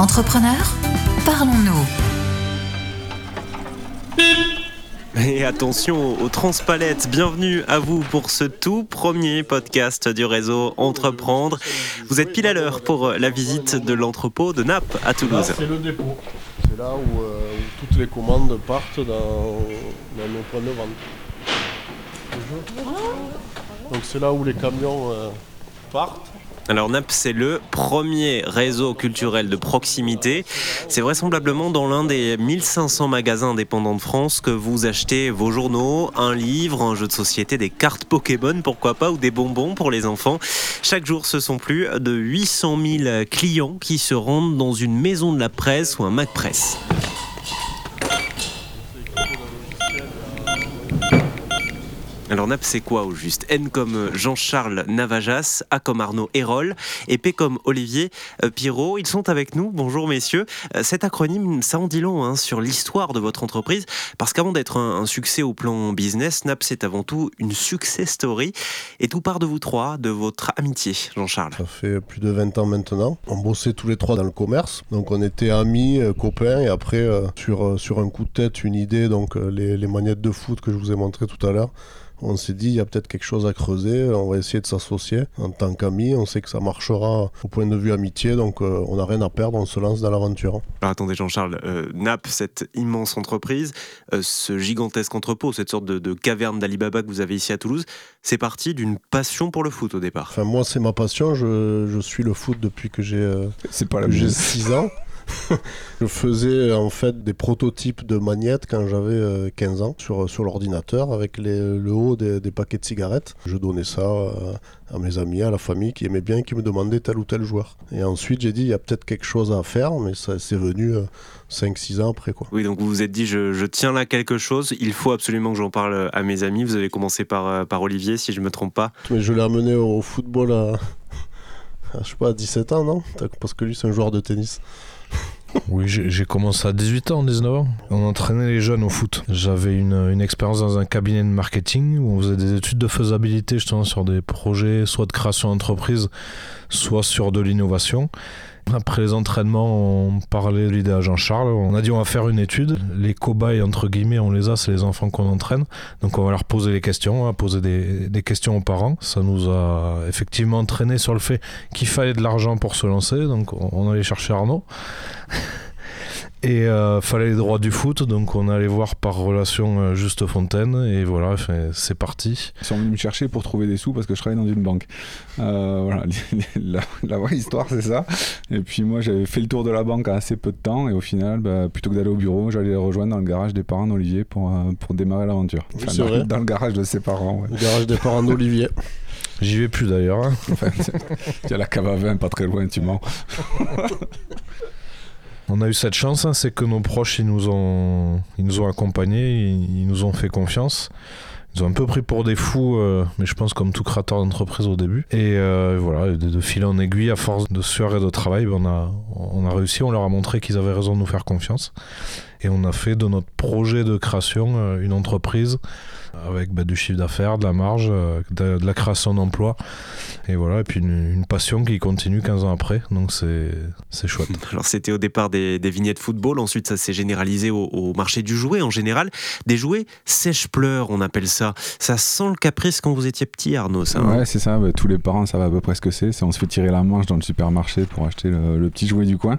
Entrepreneurs, parlons-nous. Et attention aux transpalettes, bienvenue à vous pour ce tout premier podcast du réseau Entreprendre. Vous êtes pile à l'heure pour la visite de l'entrepôt de Naples à Toulouse. C'est le dépôt. C'est là où, euh, où toutes les commandes partent dans, dans nos points de vente. Donc c'est là où les camions euh, partent. Alors Naples, c'est le premier réseau culturel de proximité. C'est vraisemblablement dans l'un des 1500 magasins indépendants de France que vous achetez vos journaux, un livre, un jeu de société, des cartes Pokémon, pourquoi pas, ou des bonbons pour les enfants. Chaque jour, ce sont plus de 800 000 clients qui se rendent dans une maison de la presse ou un Mac Press. Alors Naples, c'est quoi au juste? N comme Jean-Charles Navajas, A comme Arnaud Hérol et P comme Olivier euh, Pirot. Ils sont avec nous. Bonjour messieurs. Euh, Cet acronyme, ça en dit long hein, sur l'histoire de votre entreprise parce qu'avant d'être un, succès au plan business, Naples, c'est avant tout une success story. Et tout part de vous trois, de votre amitié, Jean-Charles. Ça fait plus de 20 ans maintenant. On bossait tous les trois dans le commerce. Donc on était amis, euh, copains. Et après, euh, sur, euh, sur un coup de tête, une idée, donc euh, les, les magnettes de foot que je vous ai montré tout à l'heure. On s'est dit, il y a peut-être quelque chose à creuser, on va essayer de s'associer en tant qu'amis. On sait que ça marchera au point de vue amitié, donc euh, on n'a rien à perdre, on se lance dans l'aventure. Alors attendez Jean-Charles, euh, Naples, cette immense entreprise, euh, ce gigantesque entrepôt, cette sorte de, de caverne d'Alibaba que vous avez ici à Toulouse, c'est parti d'une passion pour le foot au départ. Enfin, moi, c'est ma passion. Je, je suis le foot depuis que j'ai euh, C'est pas la que j'ai mienne. 6 ans. je faisais en fait des prototypes de magnettes quand j'avais euh, 15 ans sur, sur l'ordinateur avec les- le haut des, des paquets de cigarettes. Je donnais ça euh, à mes amis, à la famille qui aimaient bien, qui me demandaient tel ou tel joueur. Et ensuite j'ai dit il y a peut-être quelque chose à faire, mais ça c'est venu 5-6 ans après quoi. Oui, donc vous vous êtes dit, je, je tiens là quelque chose, il faut absolument que j'en parle à mes amis. Vous avez commencé par, euh, par Olivier, si je ne me trompe pas. Mais je l'ai amené au football à, à, je sais pas, à 17 ans, non? Parce que lui c'est un joueur de tennis. Oui, j'ai commencé à 18 ans, 19 ans. On entraînait les jeunes au foot. J'avais une expérience dans un cabinet de marketing où on faisait des études de faisabilité justement sur des projets, soit de création d'entreprise, soit sur de l'innovation. Après les entraînements, on parlait de l'idée à Jean-Charles. On a dit on va faire une étude. Les cobayes, entre guillemets, on les a, c'est les enfants qu'on entraîne. Donc on va leur poser les questions, on va poser des, des questions aux parents. Ça nous a effectivement entraîné sur le fait qu'il fallait de l'argent pour se lancer. Donc on, on allait chercher Arnaud. Et euh, fallait les droits du foot, donc on allait voir par relation euh, Juste Fontaine, et voilà, c'est parti. Ils sont venus me chercher pour trouver des sous parce que je travaillais dans une banque. Euh, voilà, la, la vraie histoire, c'est ça. Et puis moi, j'avais fait le tour de la banque en assez peu de temps, et au final, bah, plutôt que d'aller au bureau, j'allais les rejoindre dans le garage des parents d'Olivier pour, euh, pour démarrer l'aventure. Oui, Enfin, c'est dans, le garage de ses parents. ouais. Le garage des parents d'Olivier. J'y vais plus d'ailleurs. hein. Enfin, Il y a la cave à vin pas très loin, tu mens. On a eu cette chance, hein, c'est que nos proches ils nous ont, ils nous ont accompagnés, ils, nous ont fait confiance. Ils ont un peu pris pour des fous, euh, mais je pense comme tout créateur d'entreprise au début. Et euh, voilà, de, de fil en aiguille, à force de sueur et de travail, ben, on, a, on a réussi, on leur a montré qu'ils avaient raison de nous faire confiance. Et on a fait de notre projet de création euh, une entreprise avec ben, du chiffre d'affaires, de la marge, euh, de, de la création d'emplois. Et voilà, et puis une, une passion qui continue 15 ans après. Donc c'est c'est chouette. Alors c'était au départ des, des vignettes football, ensuite ça s'est généralisé au, au marché du jouet en général. Des jouets sèche-pleurs, on appelle ça. Ça sent le caprice quand vous étiez petit, Arnaud, ça. hein Ouais, c'est ça. bah, tous les parents savent à peu près ce que c'est. C'est on se fait tirer la manche dans le supermarché pour acheter le, le petit jouet du coin.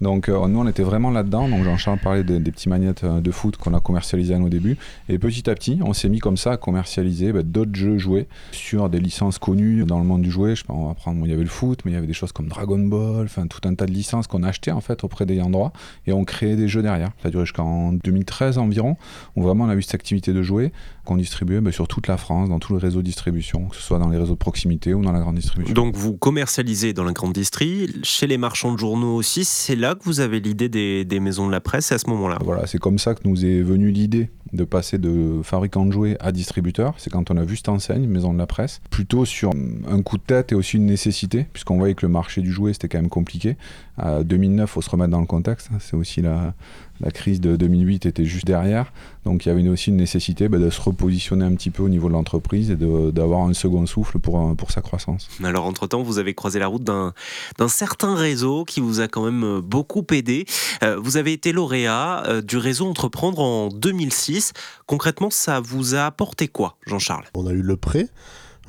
Donc euh, nous, on était vraiment là-dedans. Donc Jean-Charles parlait des, des petits magnettes euh, de foot qu'on a commercialisés à nos débuts. Et petit à petit, on s'est mis comme ça à commercialiser bah, d'autres jeux jouets sur des licences connues dans le monde du jouet. Je sais pas, on va prendre, il y avait le foot, mais il y avait des choses comme Dragon Ball, enfin tout un tas de licences qu'on achetait en fait auprès des droit et on créait des jeux derrière. Ça a duré jusqu'en 2013 environ, où vraiment on a eu cette activité de jouer qu'on distribuait bah, sur toute la France, dans tout le réseau de distribution, que ce soit dans les réseaux de proximité ou dans la grande distribution. Donc vous commercialisez dans la grande distrie, chez les marchands de journaux aussi. C'est là que vous avez l'idée des, maisons de la presse, à ce Voilà, c'est comme ça que nous est venue l'idée de passer de fabricant de jouets à distributeur. C'est quand on a vu cette enseigne, Maison de la Presse, plutôt sur un coup de tête et aussi une nécessité, puisqu'on voyait que le marché du jouet c'était quand même compliqué. À 2009, faut se remettre dans le contexte. hein. C'est aussi la, crise de 2008 était juste derrière. Donc il y avait aussi une nécessité bah, de se repositionner un petit peu au niveau de l'entreprise et d'avoir un second souffle pour, pour sa croissance. Alors, entre-temps, vous avez croisé la route d'un d'un certain réseau qui vous a quand même euh, beaucoup aidé. Euh, vous avez été lauréat euh, du réseau Entreprendre en 2006. Concrètement, ça vous a apporté quoi, Jean-Charles? On a eu le prêt.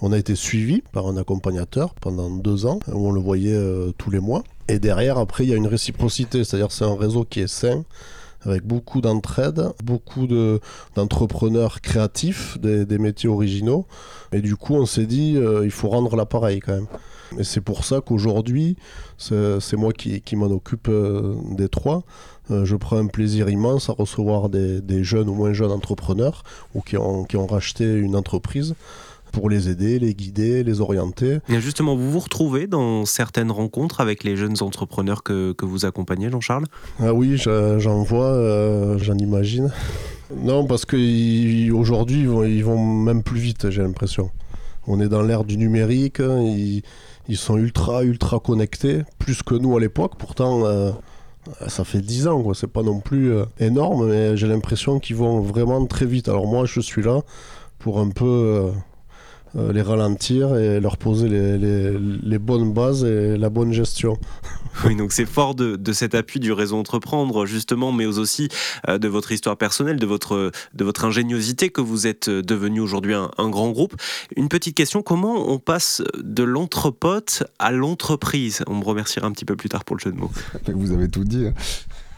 On a été suivi par un accompagnateur pendant deux ans, où on le voyait euh, tous les mois. Et derrière, après, il y a une réciprocité, c'est-à-dire c'est un réseau qui est sain, avec beaucoup d'entraide, beaucoup de- d'entrepreneurs créatifs, des, des métiers originaux. Et du coup, on s'est dit, euh, il faut rendre l'appareil quand même. Et c'est pour ça qu'aujourd'hui, c'est moi qui, qui m'en occupe euh, des trois. Euh, je prends un plaisir immense à recevoir des, des jeunes ou moins jeunes entrepreneurs ou qui ont, qui ont racheté une entreprise pour les aider, les guider, les orienter. Et Justement, vous vous retrouvez dans certaines rencontres avec les jeunes entrepreneurs que, que vous accompagnez, Jean-Charles? Ah oui, je- j'en vois, euh, j'en imagine. Non, parce qu'aujourd'hui, ils ils vont même plus vite, j'ai l'impression. On est dans l'ère du numérique, hein, ils, sont ultra, ultra connectés, plus que nous à l'époque. Pourtant, euh, ça fait 10 ans, quoi. c'est pas non plus euh, énorme, mais j'ai l'impression qu'ils vont vraiment très vite. Alors moi, je suis là pour un peu euh, euh, les ralentir et leur poser les, les- les bonnes bases et la bonne gestion. Oui, donc c'est fort de, de cet appui du réseau Entreprendre, justement, mais aussi euh, de votre histoire personnelle, de votre, de votre ingéniosité que vous êtes euh, devenu aujourd'hui un, un grand groupe. Une petite question, comment on passe de l'entrepote à l'entreprise? On me remerciera un petit peu plus tard pour le jeu de mots. Vous avez tout dit.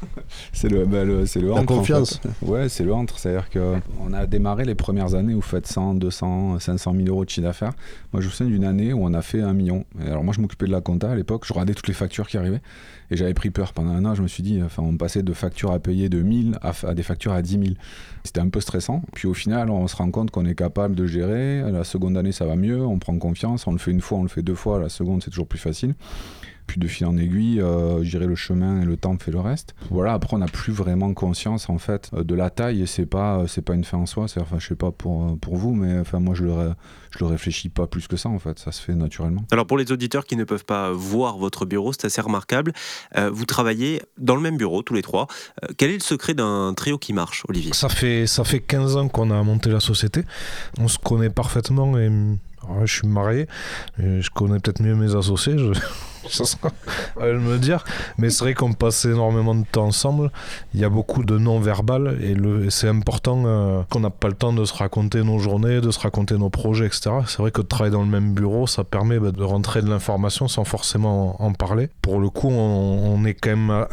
C'est le, bah, le- c'est le La entre, en confiance. fait. Ouais, c'est le entre. C'est-à-dire qu'on a démarré les premières années où vous faites 100, 200, 500 000 euros de chiffre d'affaires. Moi, je me souviens d'une année où on a fait un million. Et alors, moi, je m'occupais de la compta à l'époque. Je regardais toutes les factures qui arrivaient. Et j'avais pris peur. Pendant un an, je me suis dit, enfin, on passait de factures à payer de 1000 à, à des factures à 10 000. C'était un peu stressant. Puis au final, on se rend compte qu'on est capable de gérer. La seconde année, ça va mieux. On prend confiance. On le fait une fois, on le fait deux fois. La seconde, c'est toujours plus facile. Puis de fil en aiguille, euh, je dirais le chemin et le temps fait le reste. Voilà, après on n'a plus vraiment conscience en fait euh, de la taille et c'est pas euh, c'est pas une fin en soi. C'est enfin je sais pas pour euh, pour vous, mais enfin moi je le ré- je le réfléchis pas plus que ça en fait. Ça se fait naturellement. Alors pour les auditeurs qui ne peuvent pas voir votre bureau, c'est assez remarquable. Euh, vous travaillez dans le même bureau, tous les trois. Euh, quel est le secret d'un trio qui marche, Olivier? Ça fait, ça fait 15 ans qu'on a monté la société. On se connaît parfaitement et je suis marié. Je connais peut-être mieux mes associés. Je... À me dire. Mais c'est vrai qu'on passe énormément de temps ensemble. Il y a beaucoup de non-verbal et, c'est important euh, qu'on n'a pas le temps de se raconter nos journées, de se raconter nos projets, etc. C'est vrai que de travailler dans le même bureau, ça permet bah, de rentrer de l'information sans forcément en parler. Pour le coup, on, est quand même euh,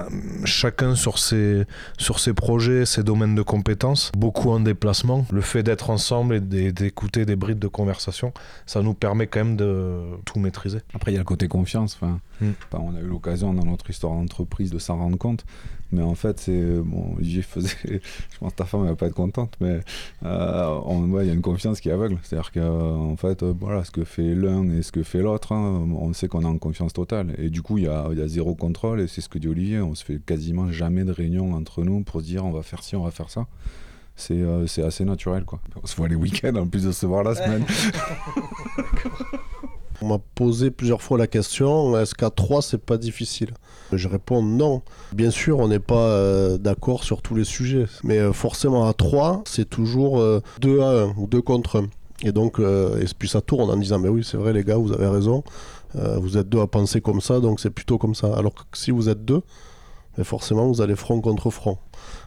chacun sur ses, sur ses projets, ses domaines de compétences, beaucoup en déplacement. Le fait d'être ensemble et d'é- d'écouter des brides de conversation, ça nous permet quand même de tout maîtriser. Après il y a le côté confiance. Enfin, Mm. enfin, on a eu l'occasion dans notre histoire d'entreprise de s'en rendre compte. Mais en fait, c'est bon, Olivier faisait. Je pense que ta femme elle va pas être contente, mais euh, on- ouais, il y a une confiance qui est aveugle. C'est-à-dire que en fait, euh, voilà, ce que fait l'un et ce que fait l'autre, hein, on sait qu'on est en confiance totale. Et du coup, il y a, il y a zéro contrôle. Et c'est ce que dit Olivier. On se fait quasiment jamais de réunion entre nous pour se dire on va faire ci, on va faire ça. C'est euh, c'est assez naturel, quoi. On se voit les week-ends en plus de se voir la semaine. On m'a posé plusieurs fois la question est-ce qu'à 3 c'est pas difficile? Je réponds non. Bien sûr, on n'est pas euh, d'accord sur tous les sujets, mais euh, forcément à 3, c'est toujours 2 à 1 ou 2 contre 1. Et donc, euh, et puis ça tourne en disant mais oui, c'est vrai les gars, vous avez raison. Euh, vous êtes deux à penser comme ça, donc c'est plutôt comme ça. Alors que si vous êtes deux, mais forcément vous allez front contre front.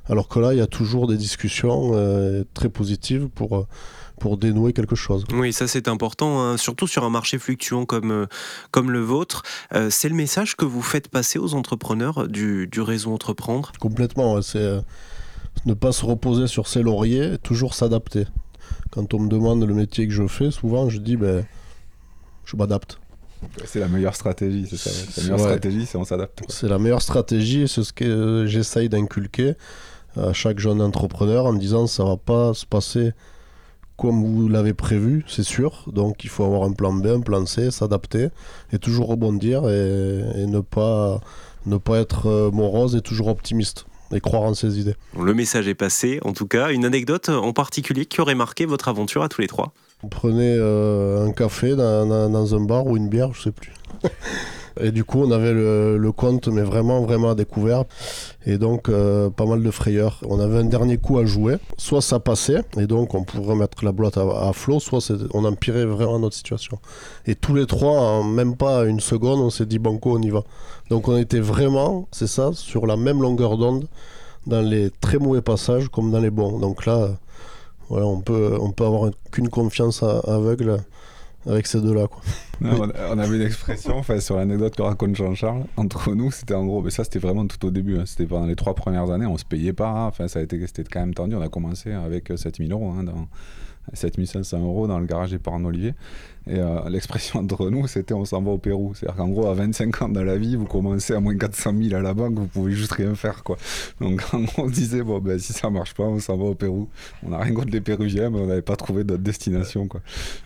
Alors que là, il y a toujours des discussions euh, très positives pour, euh, pour dénouer quelque chose. Oui, ça c'est important, hein, surtout sur un marché fluctuant comme, euh, comme le vôtre. Euh, c'est le message que vous faites passer aux entrepreneurs du, du réseau Entreprendre? Complètement, ouais, c'est euh, ne pas se reposer sur ses lauriers, et toujours s'adapter. Quand on me demande le métier que je fais, souvent je dis ben je m'adapte. c'est la meilleure stratégie, c'est ça. La meilleure Ouais. stratégie, c'est on s'adapte. C'est la meilleure stratégie et c'est ce que euh, j'essaye d'inculquer à chaque jeune entrepreneur en me disant ça va pas se passer comme vous l'avez prévu, c'est sûr. Donc il faut avoir un plan B, un plan C, s'adapter et toujours rebondir et, et ne pas ne pas être euh, morose et toujours optimiste. et croire en ses idées. Le message est passé, en tout cas. Une anecdote en particulier qui aurait marqué votre aventure à tous les trois? On prenait euh, un café dans, dans- dans un bar ou une bière, je sais plus. Et du coup, on avait le, compte, mais vraiment, vraiment à découvert. Et donc, euh, pas mal de frayeurs. On avait un dernier coup à jouer. Soit ça passait, et donc on pouvait remettre la boîte à, flot, soit on empirait vraiment notre situation. Et tous les trois, en même pas une seconde, on s'est dit banco, on y va. Donc on était vraiment, c'est ça, sur la même longueur d'onde, dans les très mauvais passages comme dans les bons. Donc là, on peut, on peut avoir qu'une confiance aveugle avec ces deux-là. quoi. Non, on, avait une expression enfin, sur l'anecdote que raconte Jean-Charles. Entre nous, c'était en gros, mais ça c'était vraiment tout au début. hein. C'était pendant les trois premières années, on se payait pas. Enfin, ça a été, c'était quand même tendu. On a commencé avec euh, 7000 euros, hein, dans 7500 euros dans le garage des parents d'Olivier. Et euh, l'expression entre nous, c'était on s'en va au Pérou. C'est-à-dire qu'en gros, à 25 ans dans la vie, vous commencez à moins 400 000 à la banque, vous pouvez juste rien faire. quoi. Donc en gros, on disait, bon, ben, si ça marche pas, on s'en va au Pérou. On n'a rien contre les Péruviens, mais on n'avait pas trouvé d'autre destination. Quoi.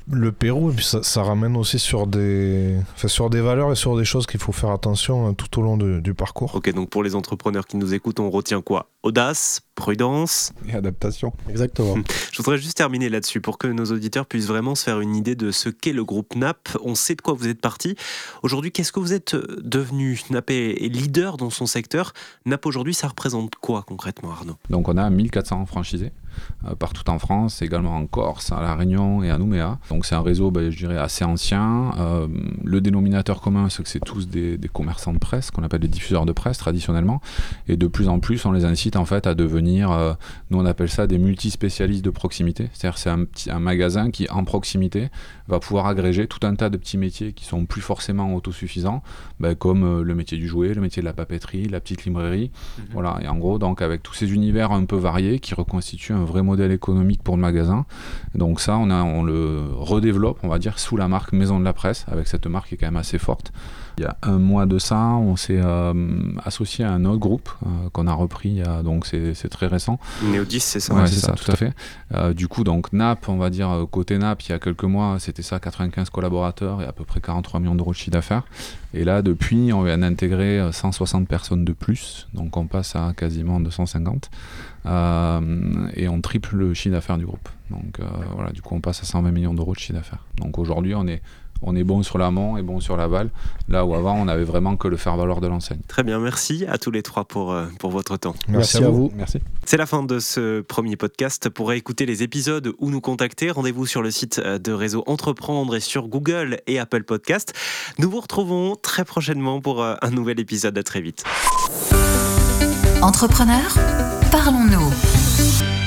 Le Pérou, et puis ça, ça ramène aussi sur des, enfin, sur des valeurs et sur des choses qu'il faut faire attention hein, tout au long de- du parcours. Ok, donc pour les entrepreneurs qui nous écoutent, on retient quoi? Audace, prudence. Et adaptation. Exactement. Je voudrais juste terminer là-dessus pour que nos auditeurs puissent vraiment se faire une idée de ce qu'est le groupe NAP. On sait de quoi vous êtes parti. Aujourd'hui, qu'est-ce que vous êtes devenu? NAP est leader dans son secteur. NAP aujourd'hui, ça représente quoi concrètement, Arnaud? Donc on a 1400 franchisés partout en France, également en Corse, à La Réunion et à Nouméa. Donc c'est un réseau, ben, je dirais, assez ancien. Euh, le dénominateur commun, c'est que c'est tous des, des commerçants de presse, qu'on appelle des diffuseurs de presse traditionnellement. Et de plus en plus, on les incite en fait à devenir, euh, nous on appelle ça des multispécialistes de proximité. C'est-à-dire c'est un, petit, un magasin qui, en proximité, va pouvoir agréger tout un tas de petits métiers qui sont plus forcément autosuffisants, ben, comme euh, le métier du jouet, le métier de la papeterie, la petite librairie. Voilà, et en gros, donc avec tous ces univers un peu variés qui reconstituent vrai modèle économique pour le magasin. Donc ça, on, a, on le redéveloppe, on va dire, sous la marque Maison de la Presse, avec cette marque qui est quand même assez forte. Il y a un mois de ça, on s'est euh, associé à un autre groupe euh, qu'on a repris, il y a- donc c'est très récent. Néo10, c'est ça Ouais, c'est ça, tout à fait. Euh, du coup, donc NAP, on va dire, euh, côté NAP, il y a quelques mois, c'était ça, 95 collaborateurs et à peu près 43 millions d'euros de chiffre d'affaires. Et là, depuis, on vient d'intégrer euh, 160 personnes de plus, donc on passe à quasiment 250. Euh, et on triple le chiffre d'affaires du groupe. Donc euh, voilà, du coup, on passe à 120 millions d'euros de chiffre d'affaires. Donc aujourd'hui, on est, on est bon sur l'amont et bon sur l'aval, là où avant, on avait vraiment que le faire-valoir de l'enseigne. Très bien, merci à tous les trois pour, euh, pour votre temps. Merci à vous. Merci. C'est la fin de ce premier podcast. Pour écouter les épisodes ou nous contacter, rendez-vous sur le site euh, de Réseau Entreprendre et sur Google et Apple Podcast. Nous vous retrouvons très prochainement pour euh, un nouvel épisode. À très vite. Entrepreneurs, parlons-nous.